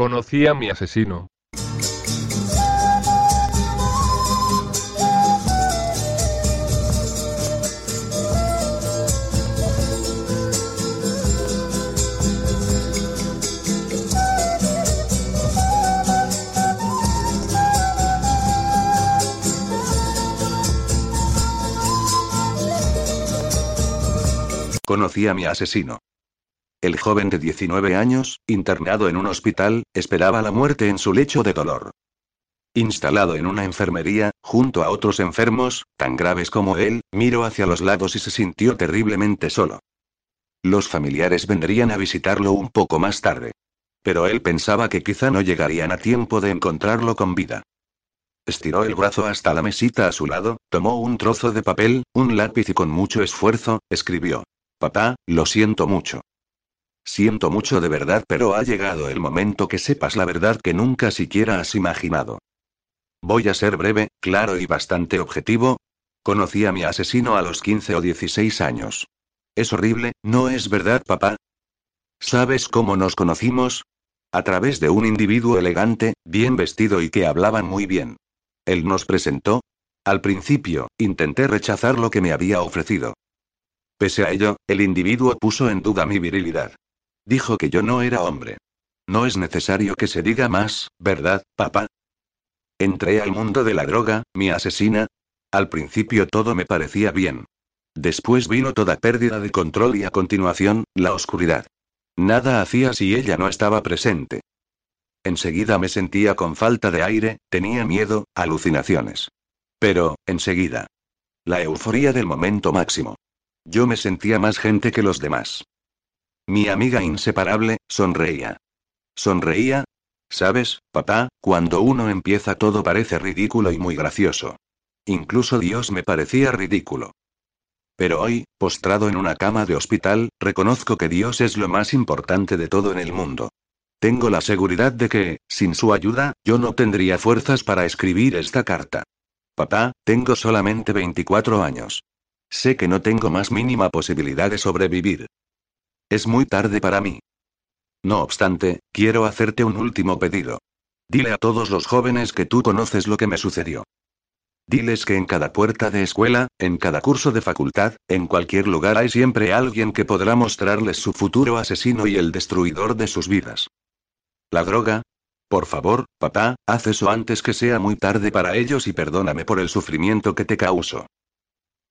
Conocí a mi asesino. Conocí a mi asesino. El joven de 19 años, internado en un hospital, esperaba la muerte en su lecho de dolor. Instalado en una enfermería, junto a otros enfermos, tan graves como él, miró hacia los lados y se sintió terriblemente solo. Los familiares vendrían a visitarlo un poco más tarde. Pero él pensaba que quizá no llegarían a tiempo de encontrarlo con vida. Estiró el brazo hasta la mesita a su lado, tomó un trozo de papel, un lápiz y con mucho esfuerzo, escribió. Papá, lo siento mucho. Siento mucho de verdad, pero ha llegado el momento que sepas la verdad que nunca siquiera has imaginado. Voy a ser breve, claro y bastante objetivo. Conocí a mi asesino a los 15 o 16 años. Es horrible, ¿no es verdad, papá? ¿Sabes cómo nos conocimos? A través de un individuo elegante, bien vestido y que hablaba muy bien. Él nos presentó. Al principio, intenté rechazar lo que me había ofrecido. Pese a ello, el individuo puso en duda mi virilidad. Dijo que yo no era hombre. No es necesario que se diga más, ¿verdad, papá? Entré al mundo de la droga, mi asesina. Al principio todo me parecía bien. Después vino toda pérdida de control y a continuación, la oscuridad. Nada hacía si ella no estaba presente. Enseguida me sentía con falta de aire, tenía miedo, alucinaciones. Pero, enseguida. La euforia del momento máximo. Yo me sentía más gente que los demás. Mi amiga inseparable, sonreía. Sonreía. ¿Sabes, papá? Cuando uno empieza todo parece ridículo y muy gracioso. Incluso Dios me parecía ridículo. Pero hoy, postrado en una cama de hospital, reconozco que Dios es lo más importante de todo en el mundo. Tengo la seguridad de que, sin su ayuda, yo no tendría fuerzas para escribir esta carta. Papá, tengo solamente 24 años. Sé que no tengo más mínima posibilidad de sobrevivir. Es muy tarde para mí. No obstante, quiero hacerte un último pedido. Dile a todos los jóvenes que tú conoces lo que me sucedió. Diles que en cada puerta de escuela, en cada curso de facultad, en cualquier lugar hay siempre alguien que podrá mostrarles su futuro asesino y el destruidor de sus vidas. La droga. Por favor, papá, haz eso antes que sea muy tarde para ellos y perdóname por el sufrimiento que te causo.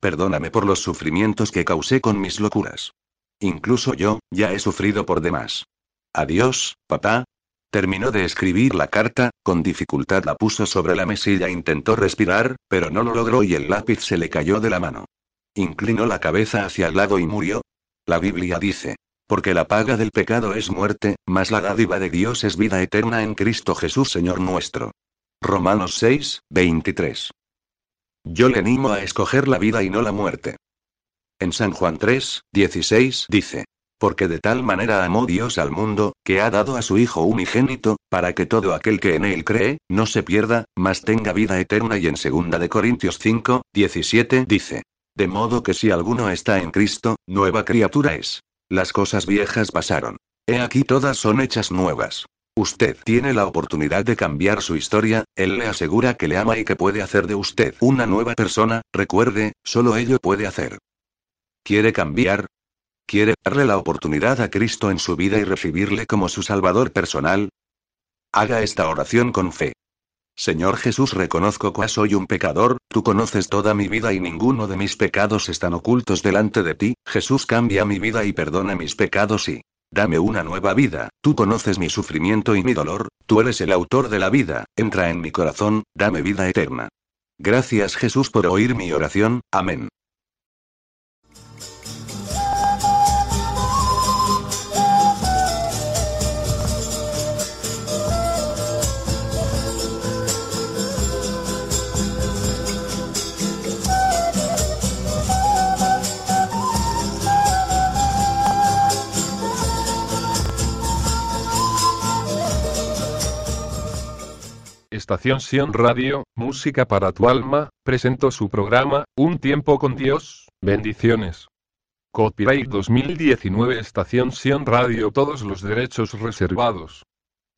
Perdóname por los sufrimientos que causé con mis locuras. Incluso yo, ya he sufrido por demás. Adiós, papá. Terminó de escribir la carta, con dificultad la puso sobre la mesilla, intentó respirar, pero no lo logró y el lápiz se le cayó de la mano. Inclinó la cabeza hacia el lado y murió. La Biblia dice, porque la paga del pecado es muerte, mas la dádiva de Dios es vida eterna en Cristo Jesús Señor nuestro. Romanos 6, 23. Yo le animo a escoger la vida y no la muerte. En San Juan 3, 16 dice, porque de tal manera amó Dios al mundo, que ha dado a su Hijo unigénito, para que todo aquel que en él cree, no se pierda, mas tenga vida eterna. Y en 2 de Corintios 5, 17 dice, de modo que si alguno está en Cristo, nueva criatura es. Las cosas viejas pasaron. He aquí todas son hechas nuevas. Usted tiene la oportunidad de cambiar su historia, él le asegura que le ama y que puede hacer de usted una nueva persona, recuerde, solo ello puede hacer. ¿Quiere cambiar? ¿Quiere darle la oportunidad a Cristo en su vida y recibirle como su Salvador personal? Haga esta oración con fe. Señor Jesús, reconozco que soy un pecador, tú conoces toda mi vida y ninguno de mis pecados están ocultos delante de ti, Jesús cambia mi vida y perdona mis pecados y Dame una nueva vida, tú conoces mi sufrimiento y mi dolor, tú eres el autor de la vida, entra en mi corazón, dame vida eterna. Gracias Jesús por oír mi oración, amén. Estación Sion Radio, Música para tu alma, presentó su programa, Un tiempo con Dios, bendiciones. Copyright 2019 Estación Sion Radio Todos los derechos reservados.